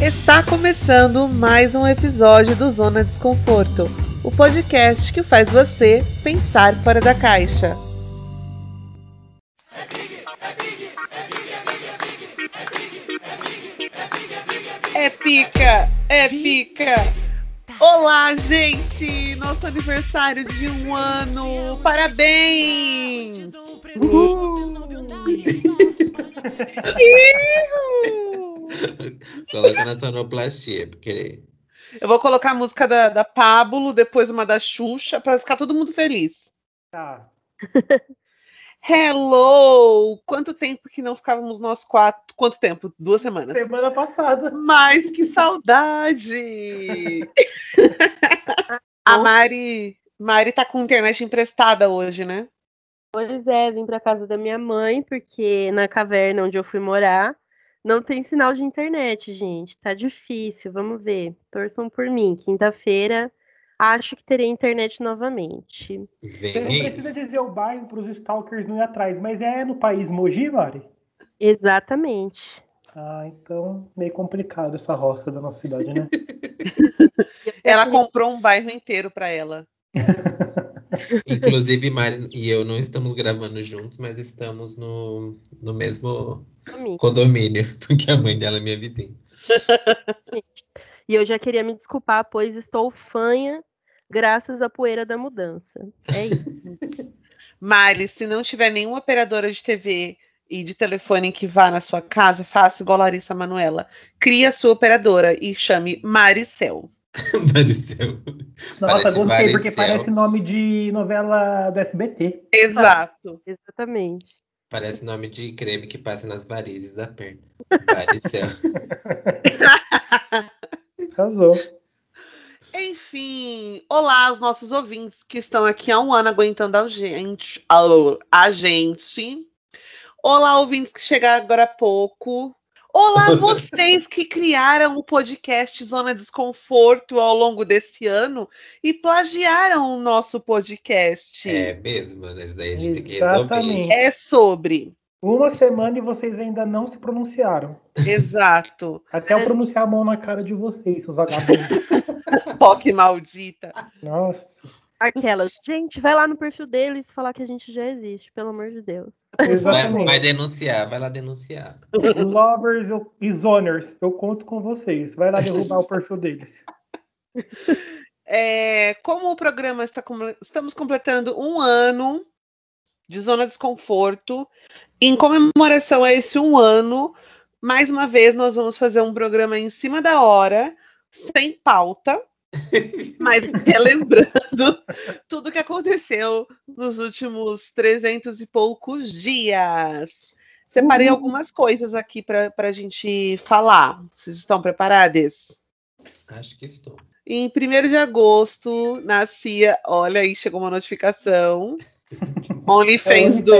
Está começando mais um episódio do Zona Desconforto, o podcast que faz você pensar fora da caixa. É pica, é pica. Olá, gente! Nosso aniversário de um ano! Parabéns! Uhul! Coloca na sonoplastia, porque. Eu vou colocar a música da, da Pablo, depois uma da Xuxa, para ficar todo mundo feliz. Tá. Hello! Quanto tempo que não ficávamos nós quatro? Quanto tempo? Duas semanas. Semana passada. Mas que saudade! a Mari, Mari tá com internet emprestada hoje, né? Pois é, vim para casa da minha mãe, porque na caverna onde eu fui morar não tem sinal de internet, gente. Tá difícil, vamos ver. Torçam por mim. Quinta-feira acho que terei internet novamente. Você não precisa dizer o bairro para os stalkers não ir atrás, mas é no país Mogi, Mari? Exatamente. Ah, então meio complicado essa roça da nossa cidade, né? ela comprou um bairro inteiro para ela. Inclusive, Mari e eu não estamos gravando juntos, mas estamos no, no mesmo condomínio, porque a mãe dela é minha vizinha. E eu já queria me desculpar, pois estou fanha graças à poeira da mudança. É isso. Mari, se não tiver nenhuma operadora de TV e de telefone que vá na sua casa, faça igual a Larissa Manuela. Crie a sua operadora e chame Maricel. Maricel. Nossa, parece gostei, Maricel. porque parece nome de novela do SBT. Exato. Ah, exatamente. Parece nome de creme que passa nas varizes da perna. Maricel. Arrasou. Enfim, olá aos nossos ouvintes que estão aqui há um ano aguentando a gente. A gente. Olá, ouvintes que chegaram agora há pouco. Olá, vocês que criaram o podcast Zona Desconforto ao longo desse ano e plagiaram o nosso podcast. É mesmo, né? Isso daí a gente Exatamente. tem que resolver. É sobre. Uma semana e vocês ainda não se pronunciaram. Exato. Até eu pronunciar a mão na cara de vocês, seus vagabundos. Poque maldita. Nossa. Aquelas, gente, vai lá no perfil deles falar que a gente já existe, pelo amor de Deus. Vai, vai, denunciar, vai lá denunciar. Lovers e zoners, eu conto com vocês. Vai lá derrubar o perfil deles. É, como o programa está estamos completando um ano de zona de desconforto, em comemoração a esse um ano, mais uma vez nós vamos fazer um programa em cima da hora, sem pauta mas relembrando tudo que aconteceu nos últimos 300 e poucos dias. Separei uhum. algumas coisas aqui para a gente falar. Vocês estão preparados? Acho que estou. Em 1 de agosto, nascia. Olha aí, chegou uma notificação. OnlyFans é do.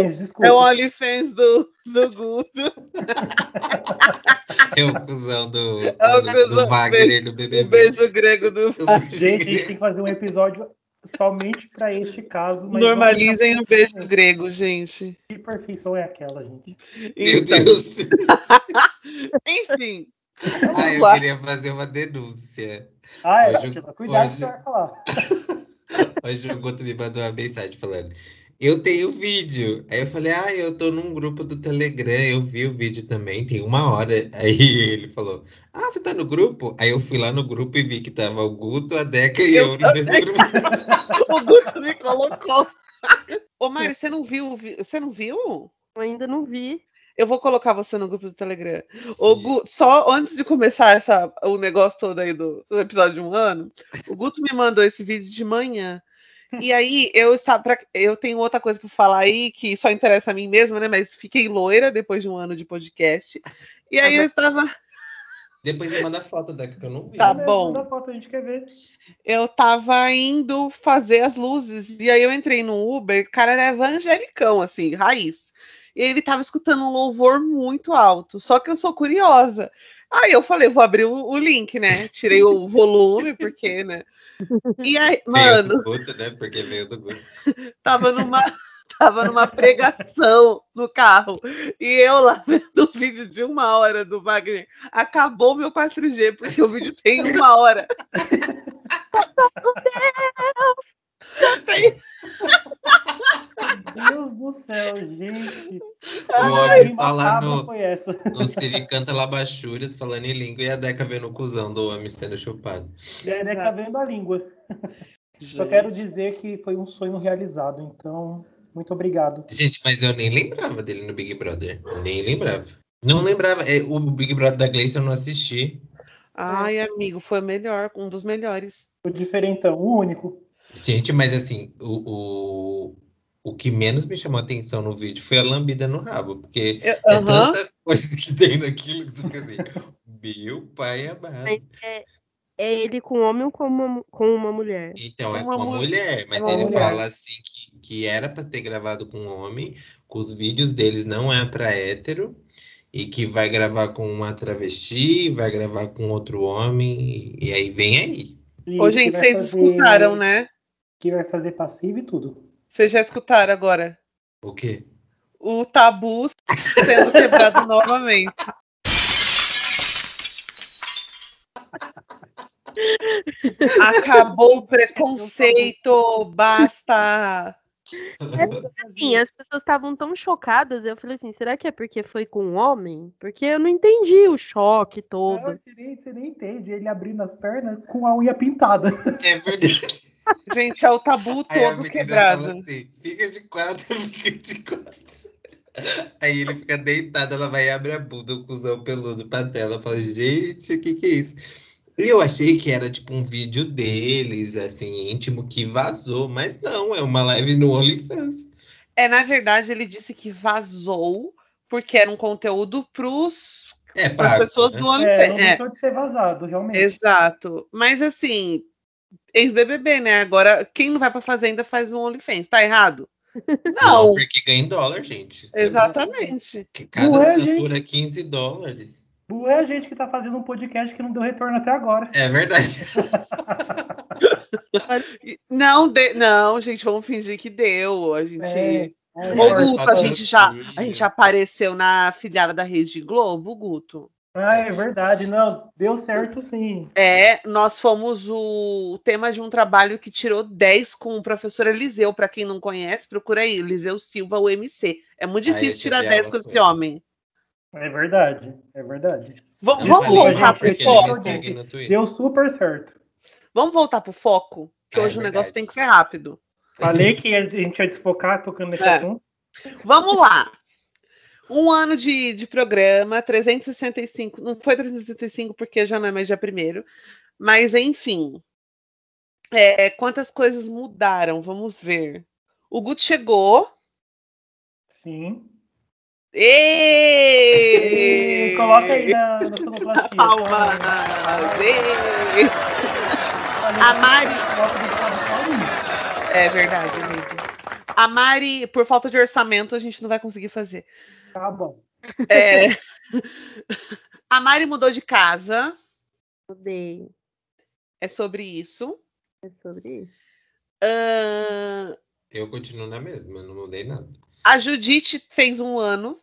É o OnlyFans do, do Guto. É o cuzão do, é o do, do Wagner do BBB. O beijo grego do Wagner. Gente, a gente tem que fazer um episódio somente para este caso. Normalizem o beijo grego, gente. Que perfeição é aquela, gente? Meu então... Deus! Enfim. Ah, eu lá. queria fazer uma denúncia. Ah, é, hoje, cuidado hoje... que você vai falar. Hoje o Guto me mandou uma mensagem falando: eu tenho vídeo. Aí eu falei, ah, eu tô num grupo do Telegram, eu vi o vídeo também, tem uma hora. Aí ele falou, ah, você tá no grupo? Aí eu fui lá no grupo e vi que tava o Guto, a Deca e eu, eu no mesmo grupo. o Guto me colocou. Ô, Mari, você não viu? Você não viu? Eu ainda não vi. Eu vou colocar você no grupo do Telegram. O Guto, só antes de começar essa, o negócio todo aí do, do episódio de um ano, o Guto me mandou esse vídeo de manhã. E aí, eu estava. Pra, eu tenho outra coisa para falar aí que só interessa a mim mesma, né? Mas fiquei loira depois de um ano de podcast. E aí eu estava. Depois você manda foto daqui que eu não vi. Tá bom. Manda foto, a gente quer ver. Eu tava indo fazer as luzes. E aí eu entrei no Uber, o cara era evangelicão, assim, raiz. E ele tava escutando um louvor muito alto. Só que eu sou curiosa. Aí eu falei, vou abrir o, o link, né? Tirei o volume, porque, né? E aí, mano. Guto, né? Porque veio do Guto. tava numa. tava numa pregação no carro. E eu lá vendo o vídeo de uma hora do Wagner. Acabou meu 4G, porque o vídeo tem uma hora. Tem- Deus do céu, gente. O homem está lá no, no Siri canta Labachúrias, falando em língua, e a Deca vendo o cuzão do homem sendo chupado. E a Deca vendo a língua. Só quero dizer que foi um sonho realizado, então, muito obrigado. Gente, mas eu nem lembrava dele no Big Brother. Nem lembrava. Não lembrava. É, O Big Brother da Gleice eu não assisti. Ai, amigo, foi o melhor, um dos melhores. O diferentão, o único. Gente, mas assim, o, o, o que menos me chamou a atenção no vídeo foi a lambida no rabo, porque Eu- é aham. tanta coisa que tem naquilo que você fica assim, meu pai amado. É, é ele com homem ou com uma, com uma mulher? Então, é Uma com a mu- mulher, mas ele mulher. fala assim que, que era pra ter gravado com um homem, que os vídeos deles não é pra hétero, e que vai gravar com uma travesti, vai gravar com outro homem, e aí vem aí. Ô, gente, vocês escutaram, né? Que vai fazer passivo e tudo. Vocês já escutaram agora? O quê? O tabu sendo quebrado novamente. Acabou o preconceito, basta. Assim, as pessoas estavam tão chocadas, eu falei assim, será que é porque foi com um homem? Porque eu não entendi o choque todo. Não, você, nem, você nem entende. Ele abrindo as pernas com a unha pintada. É verdade. Gente, é o tabu todo quebrado. assim, fica de quatro, fica de quatro. Aí ele fica deitado, ela vai e abre a bunda, o cuzão peludo pra tela. Fala, gente, o que que é isso? E eu achei que era tipo um vídeo deles, assim, íntimo, que vazou. Mas não, é uma live no OnlyFans. É, na verdade, ele disse que vazou porque era um conteúdo pros, É para pago, pessoas né? do É, não OnlyFans. É, deixou de ser vazado, realmente. exato. Mas assim, ex-BBB, né? Agora, quem não vai pra fazenda faz um OnlyFans. Tá errado? Não, Não, porque ganha em dólar, gente. Exatamente. Que cada Não é, assinatura é 15 dólares. Burro é a gente que tá fazendo um podcast que não deu retorno até agora. É verdade. Não, de- não, gente, vamos fingir que deu. A gente. É, é, Ô, Guto, a gente já, a gente já apareceu na filiada da Rede Globo, Guto. Ah, é verdade, não, deu certo sim. É, nós fomos o tema de um trabalho que tirou 10 com o professor Eliseu. Para quem não conhece, procura aí, Eliseu Silva, o MC. É muito Ah, difícil tirar tive 10 aula com esse homem. É verdade, é verdade. Eu vamos voltar pro foco. Deu super certo. Vamos voltar pro foco, que É hoje o negócio tem que ser rápido. Falei que a gente ia desfocar tocando nesse É. assunto. Vamos lá. Um ano de, de programa, 365. Não foi 365 porque já não é mais dia primeiro. Mas, enfim. É, quantas coisas mudaram? Vamos ver. O Guto chegou. Sim. E coloca aí na, na sonoplastia. Ê! A Mari. É verdade, amigo. A Mari, por falta de orçamento, a gente não vai conseguir fazer. Tá bom. É. A Mari mudou de casa. Odeio. É sobre isso. É sobre isso. Ahn, Eu continuo na mesma, não mudei nada. a Judite fez um ano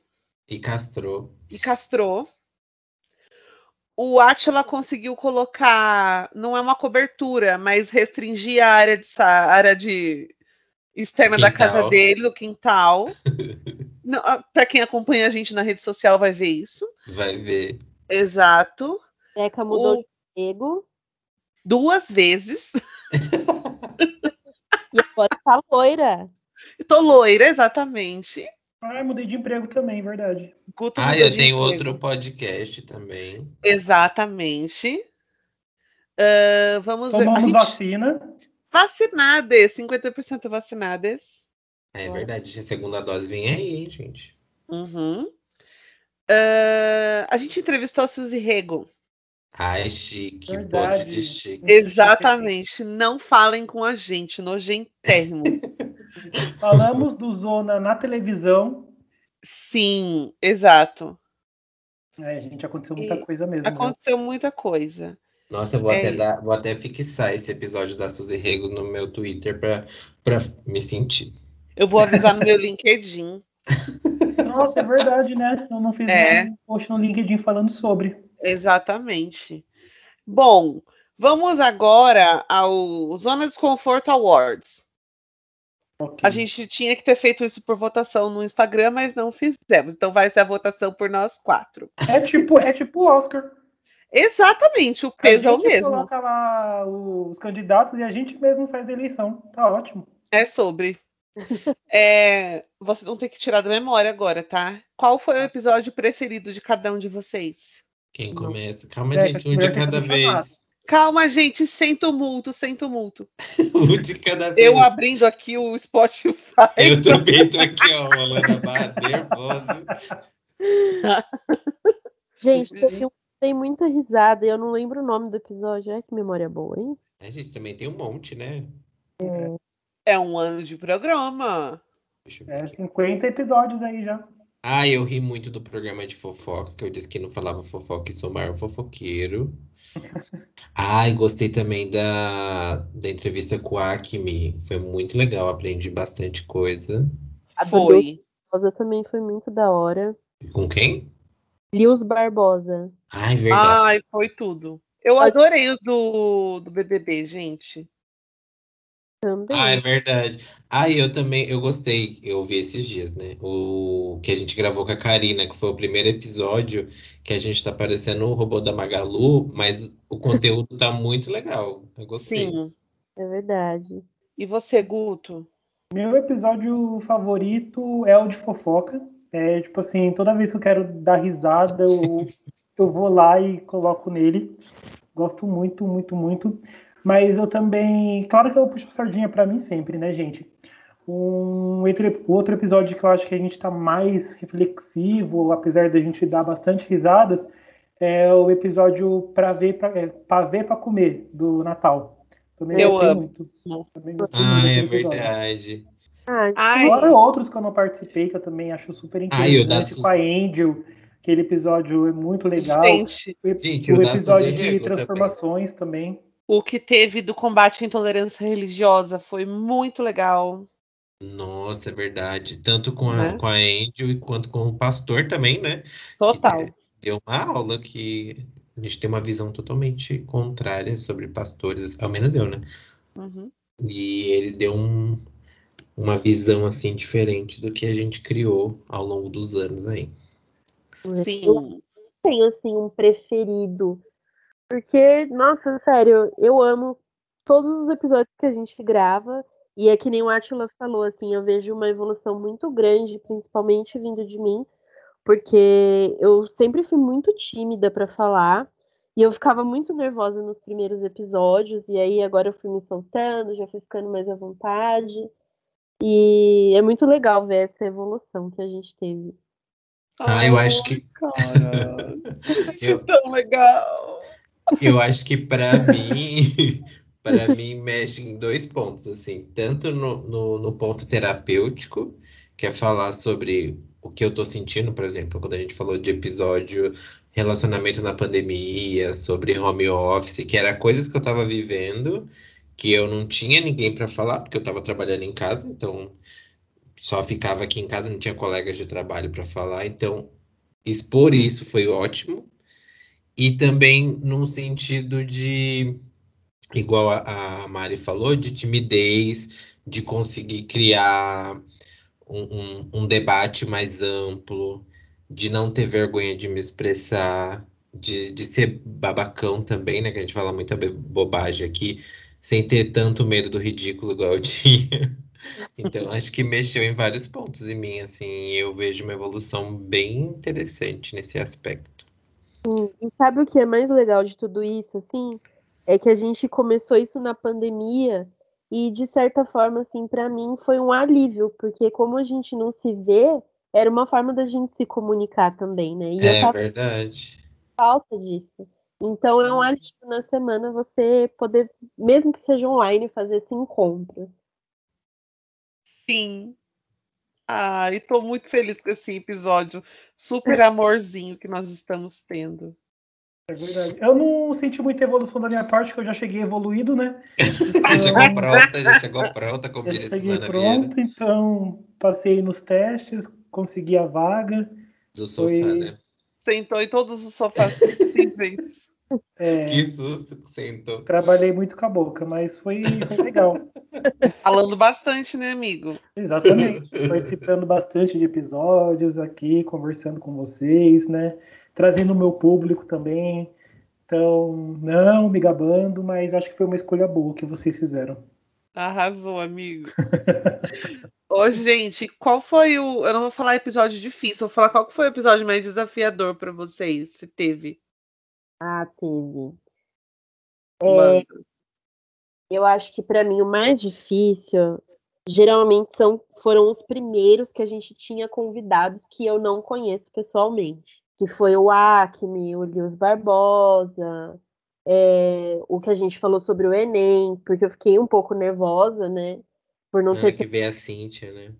E castrou. e castrou. O Atila conseguiu colocar, não é uma cobertura, mas restringir a área de, a área de externa da casa Quintal. dele, do quintal. Não, ah, Pra quem acompanha a gente na rede social vai ver isso. Vai ver. Exato. Deca mudou O- de emprego duas vezes. e agora tá loira. Tô loira, exatamente. Ah, mudei de emprego também, verdade. Guto Ah, eu tenho emprego. outro podcast também. Exatamente. Ah, vamos ver. Tomamos gente... vacina. Vacinadas, 50% vacinadas. É verdade, a segunda dose vem aí, hein, gente. Uhum. Ah, a gente entrevistou a Suzy Rego. Ai, chique, Verdade. pode de chique. Exatamente. Não falem com a gente, nojentérrimo. Falamos do Zona na televisão. Sim, exato. É, gente, aconteceu muita E coisa mesmo. Aconteceu muita coisa. Nossa, eu vou, É até dar, vou até fixar esse episódio da Suzy Rego no meu Twitter pra me sentir. Eu vou avisar no meu LinkedIn. Nossa, é verdade, né? Eu não fiz É. um post no LinkedIn falando sobre. Exatamente. Bom, vamos agora ao Zona Desconforto Awards. Ok. A gente tinha que ter feito isso por votação no Instagram, mas não fizemos. Então vai ser a votação por nós quatro. É tipo, é tipo o Oscar. Exatamente, o A peso é o gente mesmo. coloca lá os candidatos e a gente mesmo faz a eleição. Tá ótimo. É sobre. É, vocês vão ter que tirar da memória agora, tá? Qual foi o episódio preferido de cada um de vocês? Quem Não. começa? Calma, É, gente, um de cada chamar. vez. Calma, gente, sem tumulto, sem tumulto. Um de cada vez. Eu abrindo aqui o Spotify. Eu também tô aqui, ó, rolando a barra nervosa. Gente, teve um- tem muita risada e eu não lembro o nome do episódio. Ai, que memória boa, hein? A gente também tem um monte, né? É um ano de programa. É aqui. 50 episódios aí já. Ah, eu ri muito do programa de fofoca, que eu disse que não falava fofoca e sou o maior fofoqueiro. Ai, gostei também da, da entrevista com a Acme. Foi muito legal, aprendi bastante coisa. A do Foi. Barbosa também foi muito da hora. Com quem? Lius Barbosa. Ai, verdade. Ai, foi tudo. Eu adorei o do, do BBB, gente. Também. Ah, é verdade. Ah, eu também, eu gostei, eu vi esses dias, né? O que a gente gravou com a Karina, que foi o primeiro episódio, que a gente tá parecendo o robô da Magalu, mas o conteúdo tá muito legal. Eu gostei. Sim. É verdade. E você, Guto? Meu episódio favorito é o de fofoca. É tipo assim, toda vez que eu quero dar risada, eu, eu vou lá e coloco nele. Gosto muito, muito, muito. Mas eu também. Claro que eu puxo a sardinha pra mim sempre, né, gente? Um outro, outro episódio que eu acho que a gente tá mais reflexivo, apesar da gente dar bastante risadas, é o episódio pra ver pra, é, pra ver pra comer, do Natal. Também Eu gostei amo. muito. Também gostei muito Ah, é episódio. verdade. Ai, Fora outros que eu não participei, que eu também acho super o da interessante, Sus- com a Angel, aquele episódio é muito legal. gente, O, Gente, o episódio Suzy de transformações também. O que teve do combate à intolerância religiosa foi muito legal. Nossa, é verdade. Tanto com a, Né? com a Angel quanto com o pastor também, né? Total. Que deu uma aula que a gente tem uma visão totalmente contrária sobre pastores, ao menos eu, né? Uhum. E ele deu um, uma visão assim diferente do que a gente criou ao longo dos anos aí. Sim. tenho assim um preferido. Porque, nossa, sério, eu amo todos os episódios que a gente grava. E é que nem o Atila falou, assim, eu vejo uma evolução muito grande, principalmente vindo de mim, porque eu sempre fui muito tímida pra falar. E eu ficava muito nervosa nos primeiros episódios, e aí agora eu fui me soltando, já fui ficando mais à vontade. E é muito legal ver essa evolução que a gente teve. Ah, eu acho que Cara, que Eu- tão legal. Eu acho que para mim para mim mexe em dois pontos assim, tanto no, no, no ponto terapêutico, que é falar sobre o que eu tô sentindo, por exemplo, quando a gente falou de episódio relacionamento na pandemia, sobre home office, que era coisas que eu tava vivendo, que eu não tinha ninguém para falar, porque eu tava trabalhando em casa, então só ficava aqui em casa, não tinha colegas de trabalho para falar, então expor isso foi ótimo. E também num sentido de, igual a, a Mari falou, de timidez, de conseguir criar um, um, um debate mais amplo, de não ter vergonha de me expressar, de, de ser babacão também, né? Que a gente fala muita bobagem aqui, sem ter tanto medo do ridículo igual eu tinha. Então, acho que mexeu em vários pontos em mim, assim, eu vejo uma evolução bem interessante nesse aspecto. E sabe o que é mais legal de tudo isso, assim? É que a gente começou isso na pandemia e, de certa forma, assim, pra mim foi um alívio, porque como a gente não se vê, era uma forma da gente se comunicar também, né? E É tava verdade. falta disso. Então é um alívio na semana você poder, mesmo que seja online, fazer esse encontro. Sim. Ai, tô muito feliz com esse episódio super amorzinho que nós estamos tendo. É verdade. Eu não senti muita evolução da minha parte, porque eu já cheguei evoluído, né? Já chegou pronta, já chegou pronta, como Eu diria cheguei Suzana Vieira. pronto, então passei nos testes, consegui a vaga. Do sofá, Foi- né? Sentou em todos os sofás possíveis. É, Que susto que sentou. trabalhei muito com a boca, mas foi, foi legal. Falando bastante, né, amigo? Exatamente. Participando bastante de episódios aqui, conversando com vocês, né? Trazendo o meu público também. Então, não me gabando, mas acho que foi uma escolha boa que vocês fizeram. Arrasou, amigo. Ô, gente, qual foi o. Eu não vou falar episódio difícil, vou falar qual que foi o episódio mais desafiador pra vocês, se teve. Ah, teve. É, Manda. eu acho que pra mim o mais difícil geralmente são, foram os primeiros que a gente tinha convidados que eu não conheço pessoalmente. Que foi o Acme, o Lius Barbosa, é, o que a gente falou sobre o Enem, porque eu fiquei um pouco nervosa, né? Por não Ah, ter que veio a Cíntia, né?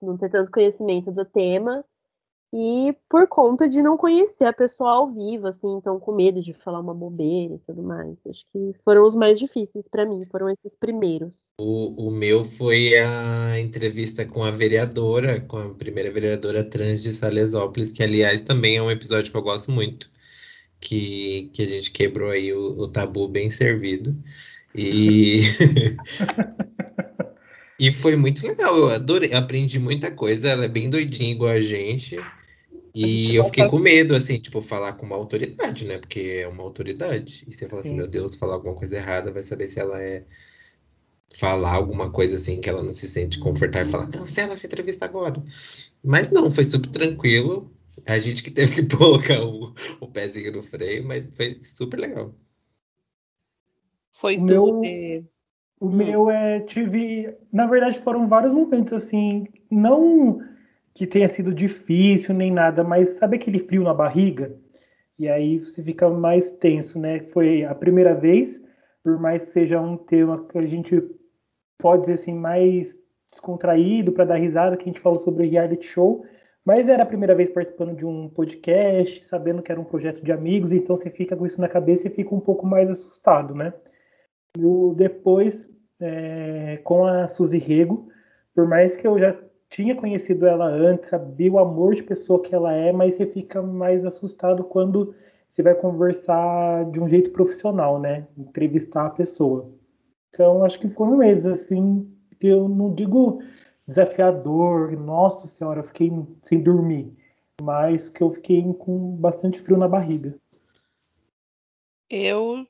não ter tanto conhecimento do tema e por conta de não conhecer a pessoa ao vivo, assim, então com medo de falar uma bobeira e tudo mais. Acho que foram os mais difíceis pra mim, foram esses primeiros. O, o meu foi a entrevista com a vereadora, com a primeira vereadora trans de Salesópolis, que aliás também é um episódio que eu gosto muito, que, que a gente quebrou aí o, o tabu bem servido. E, e foi muito legal, eu adorei, aprendi muita coisa, ela é bem doidinha igual a gente. E gente eu fiquei com medo, assim, tipo, falar com uma autoridade, né? Porque é uma autoridade. E você fala assim, Sim. meu Deus, falar alguma coisa errada, vai saber se ela é falar alguma coisa assim que ela não se sente confortável e falar, cancela essa entrevista agora. Mas não, foi super tranquilo. A gente que teve que colocar o, o pezinho no freio, mas foi super legal. Foi O tudo. meu-? O meu é. Tive. Na verdade, foram vários momentos assim. Não que tenha sido difícil nem nada, mas sabe aquele frio na barriga? E aí você fica mais tenso, né? Foi a primeira vez, por mais que seja um tema que a gente pode dizer assim, mais descontraído para dar risada, que a gente falou sobre reality show. Mas era a primeira vez participando de um podcast, sabendo que era um projeto de amigos, então você fica com isso na cabeça e fica um pouco mais assustado, né? Eu, depois, é, com a Suzy Rego, por mais que eu já tinha conhecido ela antes, sabia o amor de pessoa que ela é, mas você fica mais assustado quando você vai conversar de um jeito profissional, né? Entrevistar a pessoa. Então, acho que foram meses, assim, que eu não digo desafiador, nossa senhora, fiquei sem dormir, mas que eu fiquei com bastante frio na barriga. Eu,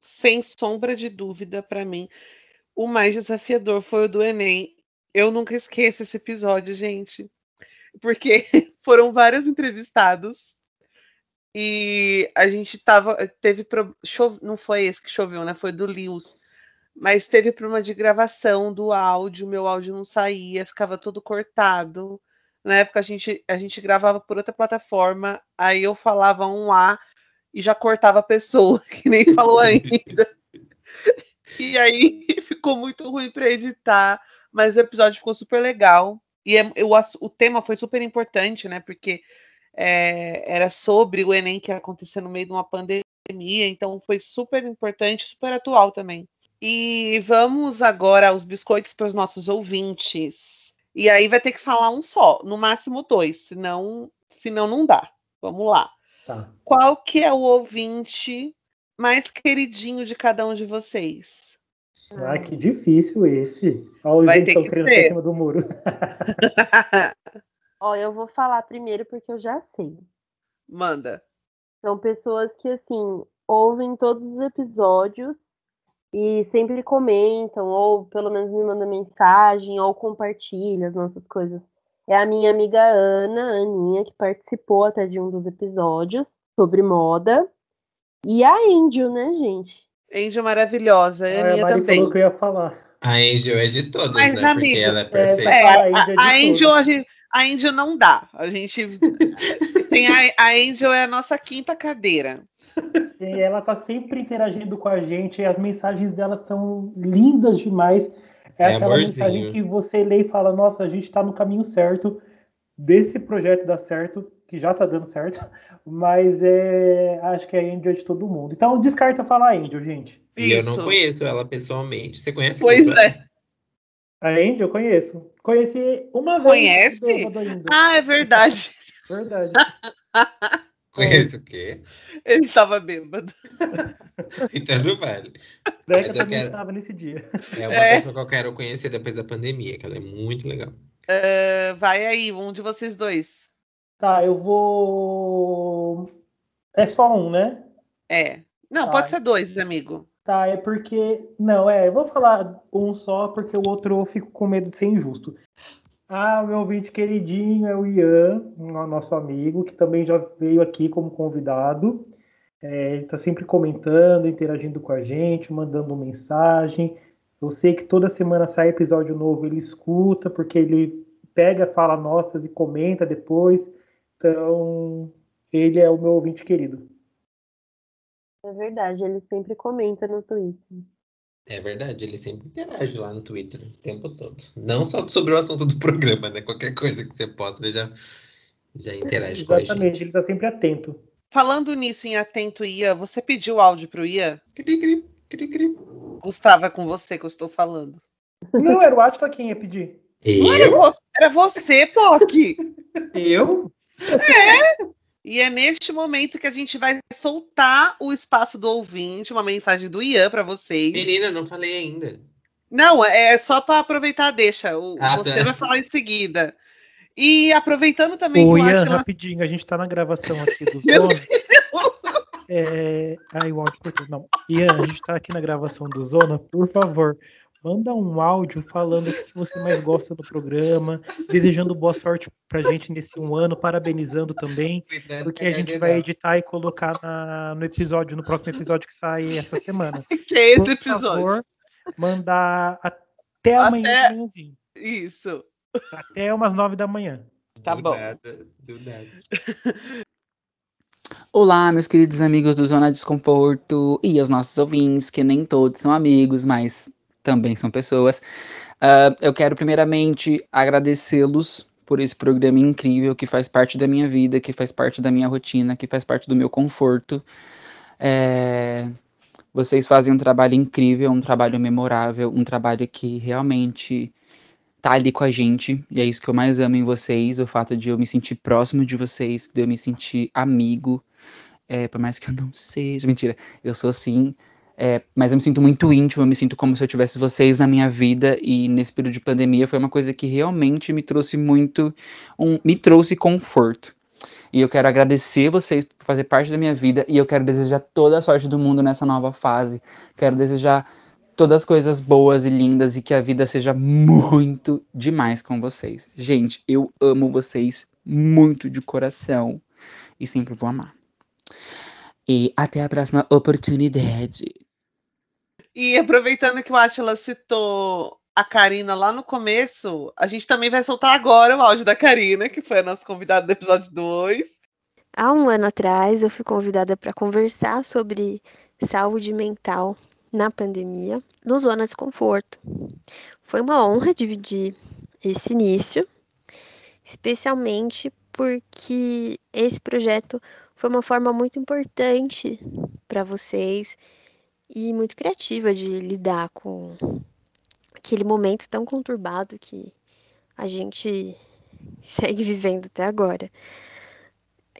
sem sombra de dúvida, pra mim, o mais desafiador foi o do Enem. Eu nunca esqueço esse episódio, gente, porque foram vários entrevistados e a gente tava, teve, pro- chove- não foi esse que choveu, né? Foi do Lewis, mas teve problema de gravação do áudio, meu áudio não saía, ficava todo cortado. Na época a gente, a gente gravava por outra plataforma, aí eu falava um A e já cortava a pessoa, que nem falou ainda. E aí ficou muito ruim para editar, mas o episódio ficou super legal. E é- o, ass- o tema foi super importante, né? Porque é, era sobre o Enem que ia acontecer no meio de uma pandemia, então foi super importante, super atual também. E vamos agora aos biscoitos para os nossos ouvintes. E aí vai ter que falar um só, no máximo dois, senão, senão não dá. Vamos lá. Tá. Qual que é o ouvinte mais queridinho de cada um de vocês? Ah, que difícil esse. Olha o Vai gente ter que ser. pra cima do muro. Ó, eu vou falar primeiro porque eu já sei. Manda. São pessoas que, assim, ouvem todos os episódios e sempre comentam, ou pelo menos me mandam mensagem, ou compartilham as nossas coisas. É a minha amiga Ana, Aninha, que participou até de um dos episódios sobre moda. E a Angel, né, gente? Angel maravilhosa, Ah, a a minha Mari também. falou que eu ia falar. A Angel é de todas, Mas, né? Porque ela é é, perfeita. É, a, Angel é de a Angel, todas. a, gente, a Angel não dá. A gente tem a, a Angel é a nossa quinta cadeira. E ela tá sempre interagindo com a gente, e as mensagens dela são lindas demais. É, É aquela amorzinho. mensagem que você lê e fala, nossa, a gente tá no caminho certo, desse projeto dar certo. Que já tá dando certo, mas é, acho que é a Angel de todo mundo. Então descarta falar Angel, gente. E eu não conheço ela pessoalmente. Você conhece? Pois é. A Angel eu conheço. Conheci uma vez. Conhece? Ah, é verdade. Verdade. Conhece o quê? Ele estava bêbado. então não vale. Beca também quero... estava nesse dia. É uma é. pessoa que eu quero conhecer depois da pandemia, que ela é muito legal. Uh, vai aí, um de vocês dois. Tá, eu vou. É só um, né? É. Não, tá. pode ser dois, amigo. Tá, é porque. Não, é, eu vou falar um só, porque o outro eu fico com medo de ser injusto. Ah, meu ouvinte queridinho é o Ian, nosso amigo, que também já veio aqui como convidado. É, ele está sempre comentando, interagindo com a gente, mandando mensagem. Eu sei que toda semana sai episódio novo, ele escuta, porque ele pega, fala nossas e comenta depois. Então, ele é o meu ouvinte querido. É verdade, ele sempre comenta no Twitter. É verdade, ele sempre interage lá no Twitter o tempo todo. Não só sobre o assunto do programa, né? Qualquer coisa que você posta, ele já, já interage com a gente. Exatamente, ele está sempre atento. Falando nisso em atento, Ia, você pediu áudio pro Ia? Cri, cri, cri, cri. Gustavo, é com você que eu estou falando. Não, era o Atila quem ia pedir. Eu? Era você, era você, Poc. eu? É! E é neste momento que a gente vai soltar o espaço do ouvinte, uma mensagem do Ian para vocês. Menina, não falei ainda. Não, é só para aproveitar, deixa. O, ah, você tá. vai falar em seguida. E aproveitando também Ô, que o Ian, Atila... rapidinho, a gente está na gravação aqui do Zona. é... Ai, o áudio cortou. Não. Ian, a gente está aqui na gravação do Zona. Por favor, manda um áudio falando o que você mais gosta do programa, desejando boa sorte pra gente nesse um ano, parabenizando também, porque a gente vai editar e colocar na, no episódio, no próximo episódio que sai essa semana. Que é esse Por episódio? Favor, mandar até amanhã até... Isso. Até umas nove da manhã. Tá do bom. Nada, do nada. Olá, meus queridos amigos do Zona Desconforto e aos nossos ouvintes, que nem todos são amigos, mas também são pessoas. Uh, eu quero primeiramente agradecê-los por esse programa incrível que faz parte da minha vida, que faz parte da minha rotina, que faz parte do meu conforto. É... Vocês fazem um trabalho incrível, um trabalho memorável, um trabalho que realmente tá ali com a gente. E é isso que eu mais amo em vocês, o fato de eu me sentir próximo de vocês, de eu me sentir amigo. É, por mais que eu não seja. Mentira, eu sou sim é, mas eu me sinto muito íntimo, eu me sinto como se eu tivesse vocês na minha vida e nesse período de pandemia foi uma coisa que realmente me trouxe muito, um, me trouxe conforto. E eu quero agradecer vocês por fazer parte da minha vida e eu quero desejar toda a sorte do mundo nessa nova fase. Quero desejar todas as coisas boas e lindas e que a vida seja muito demais com vocês. Gente, eu amo vocês muito de coração e sempre vou amar. E até a próxima oportunidade. E aproveitando que o Atila citou a Karina lá no começo, a gente também vai soltar agora o áudio da Karina, que foi a nossa convidada do episódio 2. Há um ano atrás, eu fui convidada para conversar sobre saúde mental na pandemia, no Zona Desconforto. Foi uma honra dividir esse início, especialmente porque esse projeto foi uma forma muito importante para vocês e muito criativa de lidar com aquele momento tão conturbado que a gente segue vivendo até agora.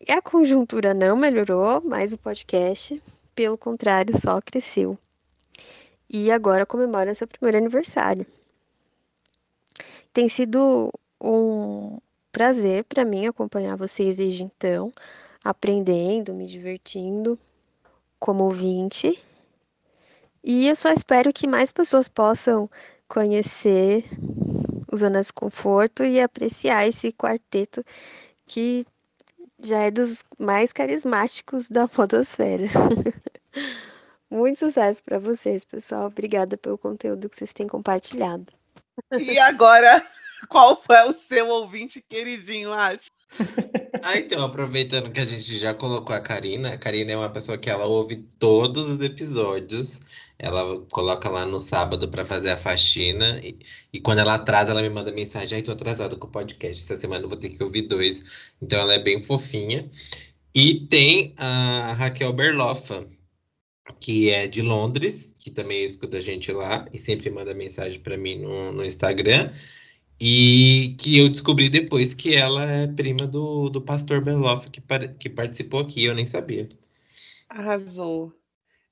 E a conjuntura não melhorou, mas o podcast, pelo contrário, só cresceu. E agora comemora seu primeiro aniversário. Tem sido um prazer para mim acompanhar vocês desde então, aprendendo, me divertindo como ouvinte e eu só espero que mais pessoas possam conhecer o Zona de Conforto e apreciar esse quarteto que já é dos mais carismáticos da fotosfera. Muito sucesso para vocês, pessoal. Obrigada pelo conteúdo que vocês têm compartilhado. E agora, qual foi o seu ouvinte queridinho, acho? Ah, então, aproveitando que a gente já colocou a Karina, a Karina é uma pessoa que ela ouve todos os episódios Ela coloca lá no sábado para fazer a faxina e, e, quando ela atrasa, ela me manda mensagem: Ai, tô atrasada com o podcast. Essa semana vou ter que ouvir dois. Então ela é bem fofinha. E tem a Raquel Berloffa, que é de Londres, que também escuta a gente lá e sempre manda mensagem para mim no, no Instagram. E que eu descobri depois que ela é prima do, do pastor Berloff, que, que participou aqui, eu nem sabia. Arrasou.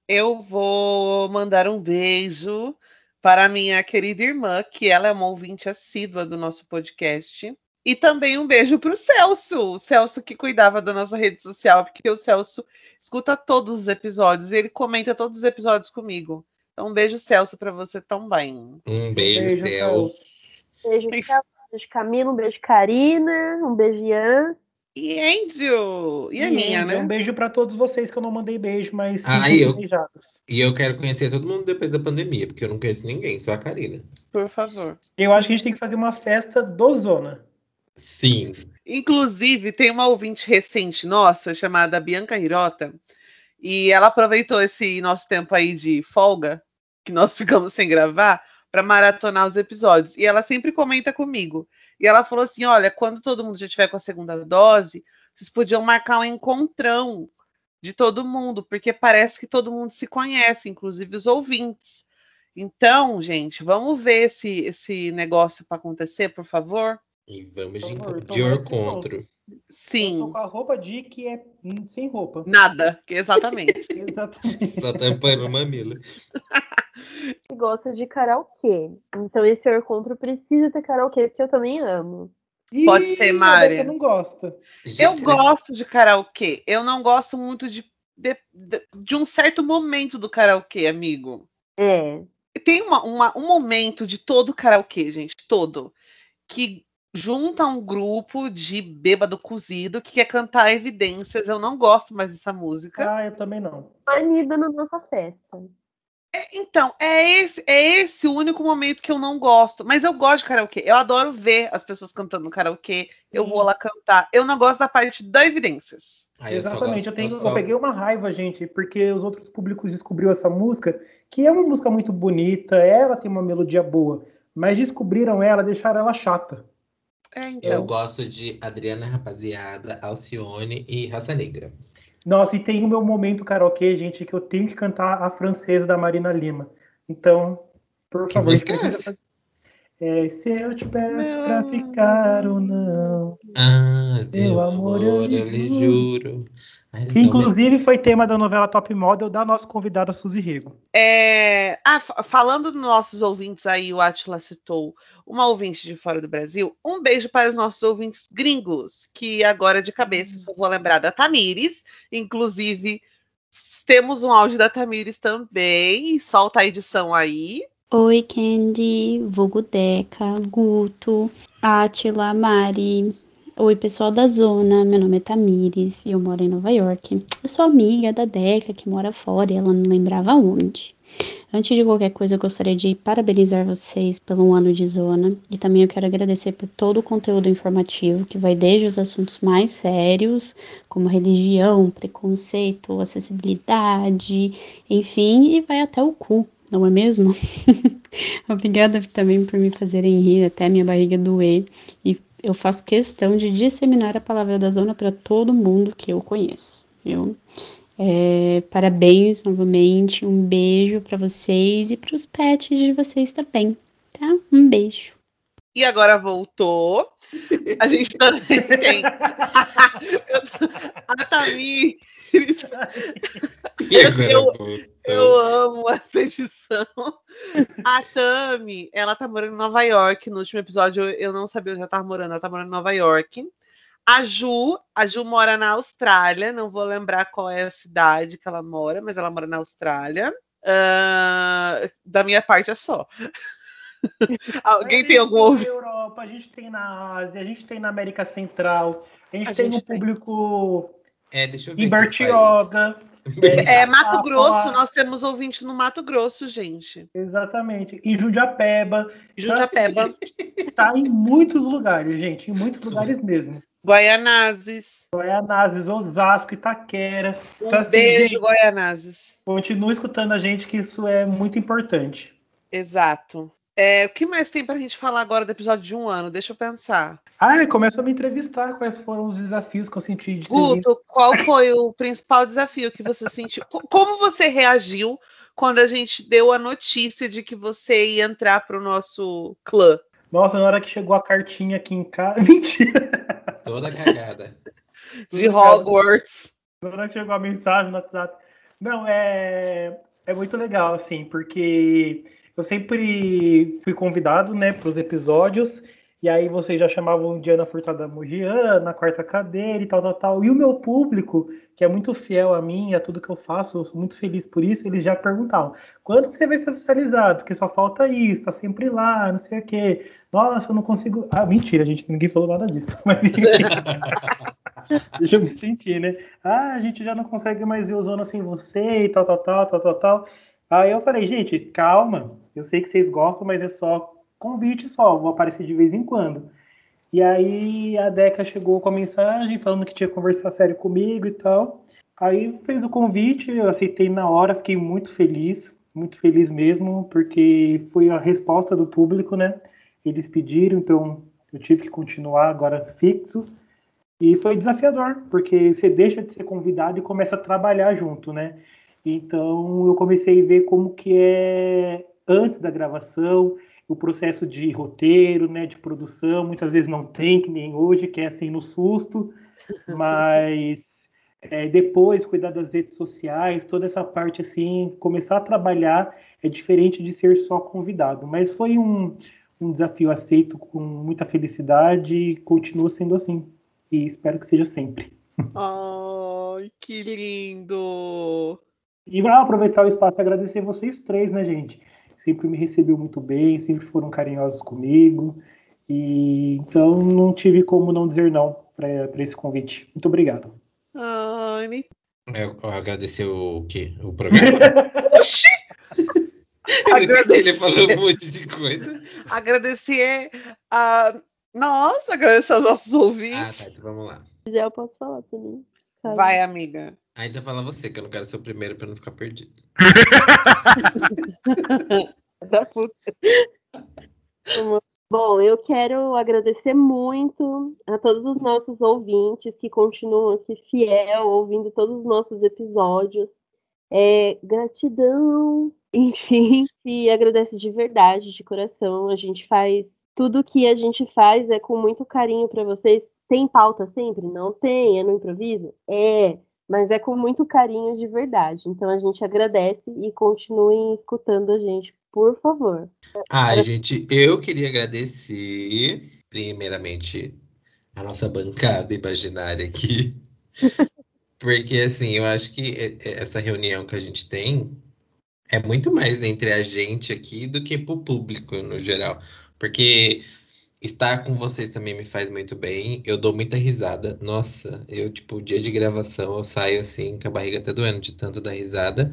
Eu vou mandar um beijo para a minha querida irmã, que ela é uma ouvinte assídua do nosso podcast. E também um beijo para o Celso, o Celso que cuidava da nossa rede social, porque o Celso escuta todos os episódios e ele comenta todos os episódios comigo. Então, um beijo, Celso, para você também. Um beijo, um beijo Celso. Beijo, Celso. Um beijo, Camila. Um beijo, Karina. Um beijo, Ian. E Angel! E a minha, né? Um beijo para todos vocês que eu não mandei beijo, mas ah, eu, beijados. E eu quero conhecer todo mundo depois da pandemia, porque eu não conheço ninguém, só a Karina. Por favor. Eu acho que a gente tem que fazer uma festa do Zona. Sim. Inclusive, tem uma ouvinte recente nossa, chamada Bianca Hirota, e ela aproveitou esse nosso tempo aí de folga, que nós ficamos sem gravar, para maratonar os episódios. E ela sempre comenta comigo. E ela falou assim: olha, quando todo mundo já tiver com a segunda dose, vocês podiam marcar um encontrão de todo mundo, porque parece que todo mundo se conhece, inclusive os ouvintes. Então, gente, vamos ver esse, esse negócio para acontecer, por favor. E vamos de, favor, de encontro. Sim. Eu tô com a roupa de que é sem roupa. Nada, exatamente. exatamente. Só tampando o mamilo. Gosta de karaokê. Então esse encontro precisa ter karaokê, porque eu também amo. Pode ser, Mari. Você não gosta. Eu gosto de karaokê. Eu não gosto muito de, de, de um certo momento do karaokê, amigo. É. Tem uma, uma, um momento de todo karaokê, gente, todo, que junta um grupo de bêbado cozido que quer cantar evidências. Eu não gosto mais dessa música. Ah, eu também não. Banida na nossa festa. É, então, é esse, é esse o único momento que eu não gosto. Mas eu gosto de karaokê. Eu adoro ver as pessoas cantando karaokê. Eu vou lá cantar. Eu não gosto da parte da evidências. Ah, eu Exatamente, gosto, eu, tenho, eu, só... eu, peguei uma raiva, gente, porque os outros públicos descobriram essa música, que é uma música muito bonita, ela tem uma melodia boa, mas descobriram ela, deixaram ela chata. É, então. Eu gosto de Adriana Rapaziada, Alcione e Raça Negra. Nossa, e tem o meu momento karaokê, gente, que eu tenho que cantar a francesa da Marina Lima. Então, por favor, escreva. É, se eu te peço meu pra ficar ou não. Ah, meu amor, eu lhe juro. Inclusive foi tema da novela Top Model da nossa convidada Suzy Rego. É... Ah, falando dos nossos ouvintes aí, o Atila citou uma ouvinte de fora do Brasil. Um beijo para os nossos ouvintes gringos, que agora de cabeça só vou lembrar da Tamires. Inclusive, temos um áudio da Tamires também. Solta a edição aí. Oi, Candy, Vogudeca, Guto, Atila, Mari, Oi, pessoal da zona. Meu nome é Tamires e eu moro em Nova York. Eu sou amiga da Deca, que mora fora e ela não lembrava onde. Antes de qualquer coisa, eu gostaria de parabenizar vocês pelo ano de zona e também eu quero agradecer por todo o conteúdo informativo que vai desde os assuntos mais sérios, como religião, preconceito, acessibilidade, enfim, e vai até o cu, não é mesmo? Obrigada também por me fazerem rir até minha barriga doer e eu faço questão de disseminar a palavra da zona para todo mundo que eu conheço, viu? É, parabéns novamente, um beijo para vocês e para os pets de vocês também, tá? Um beijo. E agora voltou. A gente também tem a Tamires. E agora eu, eu amo essa edição. A Tami, ela tá morando em Nova York. No último episódio eu não sabia onde ela tava morando. Ela tá morando em Nova York. A Ju, a Ju mora na Austrália. Não vou lembrar qual é a cidade que ela mora, mas ela mora na Austrália. Uh, da minha parte é só. Alguém tem algum ouvido? Na Europa, a gente tem na Ásia, a gente tem na América Central, a gente a tem gente um público é, deixa eu ver em Bertioga. É, Mato Grosso, nós temos ouvintes no Mato Grosso, gente. Exatamente. E Jundiapeba. Jundiapeba. Tá em muitos lugares, gente. Em muitos lugares mesmo. Guaianazes. Goianazes, Osasco, Itaquera. Um Então, assim, beijo, gente- Guaianazes. Continue escutando a gente, que isso é muito importante. Exato. É, o que mais tem pra gente falar agora do episódio de um ano? Deixa eu pensar. Ah, começa a me entrevistar quais foram os desafios que eu senti de. Guto, qual foi o principal desafio que você sentiu? Co- Como você reagiu quando a gente deu a notícia de que você ia entrar pro nosso clã? Nossa, na hora que chegou a cartinha aqui em casa. Mentira! Toda cagada. De Hogwarts. Na hora que chegou a mensagem no WhatsApp. Não, é, é muito legal, assim, porque eu sempre fui convidado, né, para os episódios, e aí vocês já chamavam Diana Furtada Mogiana, quarta cadeira e tal, tal, tal. E o meu público, que é muito fiel a mim e a tudo que eu faço, eu sou muito feliz por isso, eles já perguntavam: quando que você vai ser oficializado? Porque só falta isso, tá sempre lá, não sei o quê. Nossa, eu não consigo. Ah, mentira, gente, ninguém falou nada disso. Mas. Deixa eu me sentir, né? Ah, a gente já não consegue mais ver o Zona sem você e tal, tal, tal, tal, tal, tal. Aí eu falei, gente, calma, eu sei que vocês gostam, mas é só convite só, vou aparecer de vez em quando. E aí a Deca chegou com a mensagem falando que tinha que conversar sério comigo e tal. Aí fez o convite, eu aceitei na hora, fiquei muito feliz, muito feliz mesmo, porque foi a resposta do público, né? Eles pediram, então eu tive que continuar agora fixo. E foi desafiador, porque você deixa de ser convidado e começa a trabalhar junto, né? Então eu comecei a ver como que é antes da gravação, o processo de roteiro, né, de produção, muitas vezes não tem, que nem hoje, que é assim no susto, mas é, depois cuidar das redes sociais, toda essa parte assim, começar a trabalhar é diferente de ser só convidado, mas foi um, um desafio aceito com muita felicidade e continua sendo assim, e espero que seja sempre. Ai, que lindo! E para aproveitar o espaço e agradecer vocês três, né, gente? Sempre me recebeu muito bem, sempre foram carinhosos comigo. E então não tive como não dizer não para esse convite. Muito obrigado. Ai, nem... Eu, eu agradecer o quê? O programa? Oxi! Entendi, ele Agradecer. falou um monte de coisa. Agradecer a. Nossa, agradecer aos nossos Ah, tá, ouvintes. então vamos lá. Quiser, eu posso falar também. sabe? Vai, amiga. Então fala você, que eu não quero ser o primeiro pra não ficar perdido. da puta. Bom, eu quero agradecer muito a todos os nossos ouvintes que continuam aqui fiel, ouvindo todos os nossos episódios. É, gratidão, enfim, e agradece de verdade, de coração. A gente faz tudo que a gente faz é com muito carinho para vocês. Tem pauta sempre? Não tem, é no improviso? É, mas é com muito carinho de verdade. Então a gente agradece e continuem escutando a gente, por favor. Ai, gente, eu queria agradecer, primeiramente, a nossa bancada imaginária aqui. Porque, assim, eu acho que essa reunião que a gente tem é muito mais entre a gente aqui do que pro público no geral. Porque estar com vocês também me faz muito bem. Eu dou muita risada. Nossa, eu, tipo, dia de gravação eu saio assim, com a barriga até doendo de tanto dar risada.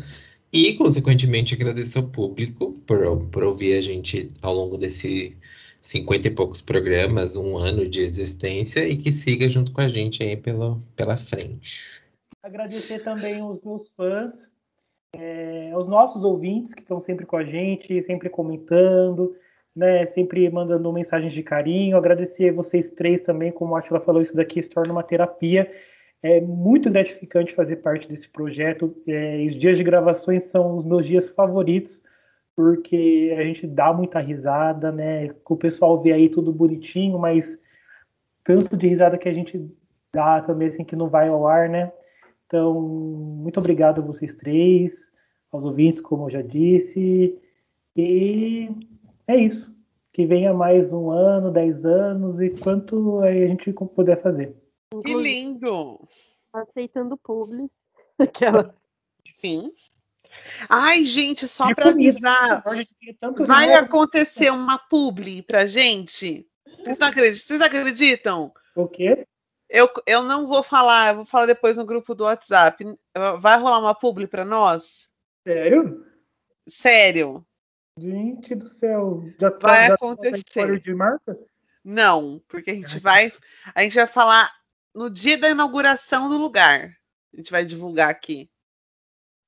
E, consequentemente, agradeço ao público por, por ouvir a gente ao longo desse cinquenta e poucos programas, um ano de existência, e que siga junto com a gente aí pela, pela frente. Agradecer também os meus fãs, é, os nossos ouvintes que estão sempre com a gente, sempre comentando, né, sempre mandando mensagens de carinho. Agradecer vocês três também, como a Atila falou, isso daqui se torna uma terapia. É muito gratificante fazer parte desse projeto. É, os dias de gravações são os meus dias favoritos, porque a gente dá muita risada, né? O pessoal vê aí tudo bonitinho, mas tanto de risada que a gente dá também, assim, que não vai ao ar, né? Então, muito obrigado a vocês três, aos ouvintes, como eu já disse. E é isso. Que venha mais um ano, dez anos e quanto a gente puder fazer. Que lindo! Aceitando publis. Aquela. Sim. Ai, gente, só para comida, avisar, vai acontecer uma publi pra gente. Vocês não acreditam? Vocês acreditam? O quê? Eu, eu não vou falar, eu vou falar depois no grupo do WhatsApp. Vai rolar uma publi pra nós? Sério? Sério? Gente do céu. Já tá, Vai já acontecer. Tá de marca? Não, porque a gente vai, a gente vai falar no dia da inauguração do lugar. A gente vai divulgar aqui.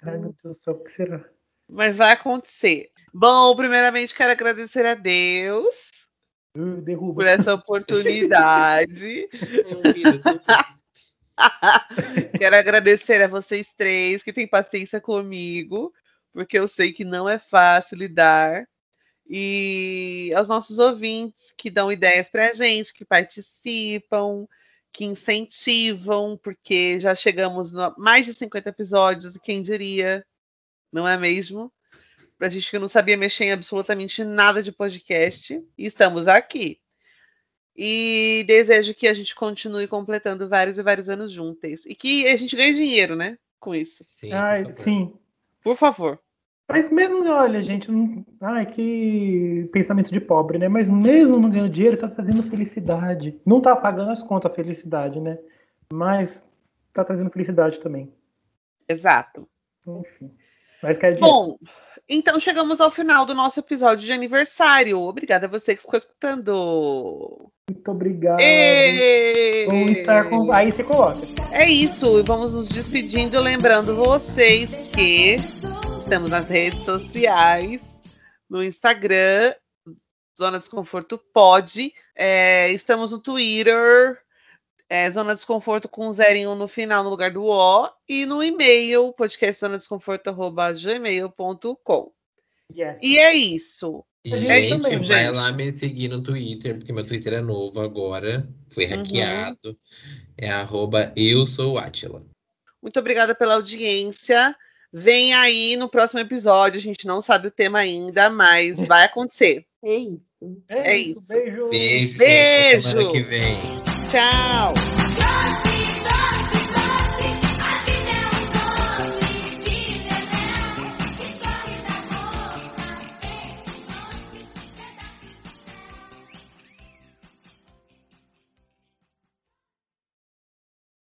Ai, meu Deus do céu, o que será? Mas vai acontecer. Bom, primeiramente quero agradecer a Deus Uh, derruba. por essa oportunidade. Quero agradecer a vocês três que têm paciência comigo, porque eu sei que não é fácil lidar. E aos nossos ouvintes que dão ideias pra gente, que participam, que incentivam, porque já chegamos a mais de 50 episódios, e quem diria, não é mesmo? Pra gente que não sabia mexer em absolutamente nada de podcast, e estamos aqui. E desejo que a gente continue completando vários e vários anos juntos. E que a gente ganhe dinheiro, né? Com isso. Sim, Ai, sim. Por favor. Mas mesmo, olha, gente, não... ai, que pensamento de pobre, né? Mas mesmo não ganhando dinheiro, tá trazendo felicidade. Não tá pagando as contas a felicidade, né? Mas tá trazendo felicidade também. Exato. Enfim. Mas. Bom, então chegamos ao final do nosso episódio de aniversário. Obrigada a você que ficou escutando. Muito obrigado. Vou estar com. Aí você coloca. É isso, e vamos nos despedindo, lembrando vocês que estamos nas redes sociais, no Instagram, Zona Desconforto Pod, é, estamos no Twitter, é, Zona Desconforto com zerinho no final, no lugar do O, e no e-mail, podcastzonadesconforto.gmail.com. Yes. E é isso. E, É gente, também, vai gente. lá me seguir no Twitter, porque meu Twitter é novo agora. Foi Uhum. hackeado. É arroba eu sou Atila. Muito obrigada pela audiência. Vem aí no próximo episódio. A gente não sabe o tema ainda, mas vai acontecer. É isso. É isso. Beijo. Beijo, gente. Até semana Beijo. que vem. Tchau!